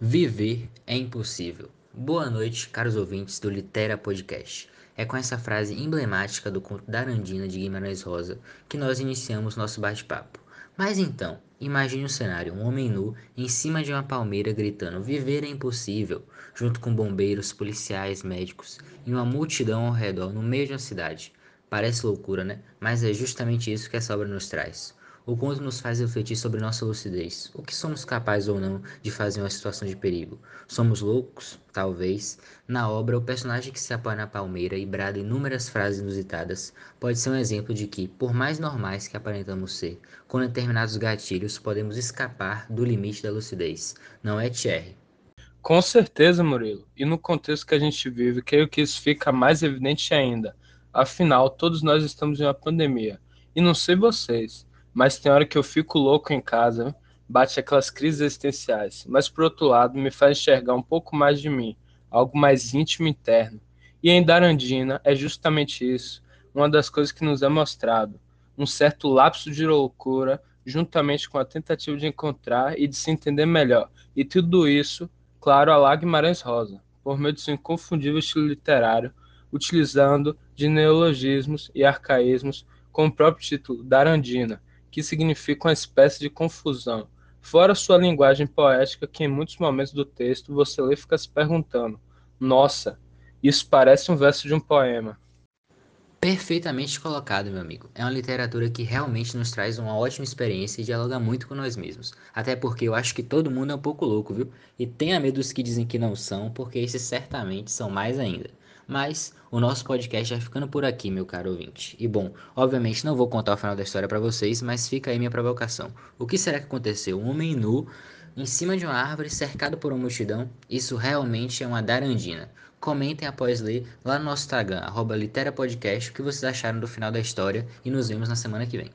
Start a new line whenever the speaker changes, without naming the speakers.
Viver é impossível. Boa noite, caros ouvintes do Litera Podcast. É com essa frase emblemática do conto da Arandina de Guimarães Rosa que nós iniciamos nosso bate-papo. Mas então, imagine o um cenário: um homem nu em cima de uma palmeira gritando: Viver é impossível, junto com bombeiros, policiais, médicos e uma multidão ao redor no meio de uma cidade. Parece loucura, né? Mas é justamente isso que essa obra nos traz. O conto nos faz refletir sobre nossa lucidez. O que somos capazes ou não de fazer em uma situação de perigo? Somos loucos? Talvez. Na obra, o personagem que se apoia na palmeira e brada inúmeras frases inusitadas pode ser um exemplo de que, por mais normais que aparentamos ser, com determinados gatilhos podemos escapar do limite da lucidez. Não é, Thierry?
Com certeza, Murilo. E no contexto que a gente vive, creio que isso fica mais evidente ainda. Afinal, todos nós estamos em uma pandemia. E não sei vocês, mas tem hora que eu fico louco em casa, bate aquelas crises existenciais, mas por outro lado me faz enxergar um pouco mais de mim, algo mais íntimo e interno. E em Darandina é justamente isso, uma das coisas que nos é mostrado, um certo lapso de loucura, juntamente com a tentativa de encontrar e de se entender melhor. E tudo isso, claro, a lá Guimarães Rosa, por meio de seu inconfundível estilo literário, utilizando de neologismos e arcaísmos com o próprio título Darandina, que significa uma espécie de confusão, fora sua linguagem poética que em muitos momentos do texto você lê e fica se perguntando: nossa, isso parece um verso de um poema.
Perfeitamente colocado, meu amigo. É uma literatura que realmente nos traz uma ótima experiência e dialoga muito com nós mesmos. Até porque eu acho que todo mundo é um pouco louco, viu? E tenha medo dos que dizem que não são, porque esses certamente são mais ainda. Mas o nosso podcast vai ficando por aqui, meu caro ouvinte. E bom, obviamente não vou contar o final da história para vocês, mas fica aí minha provocação. O que será que aconteceu? Um homem nu em cima de uma árvore cercado por uma multidão? Isso realmente é uma darandina. Comentem após ler lá no nosso Instagram, arroba literapodcast, o que vocês acharam do final da história e nos vemos na semana que vem.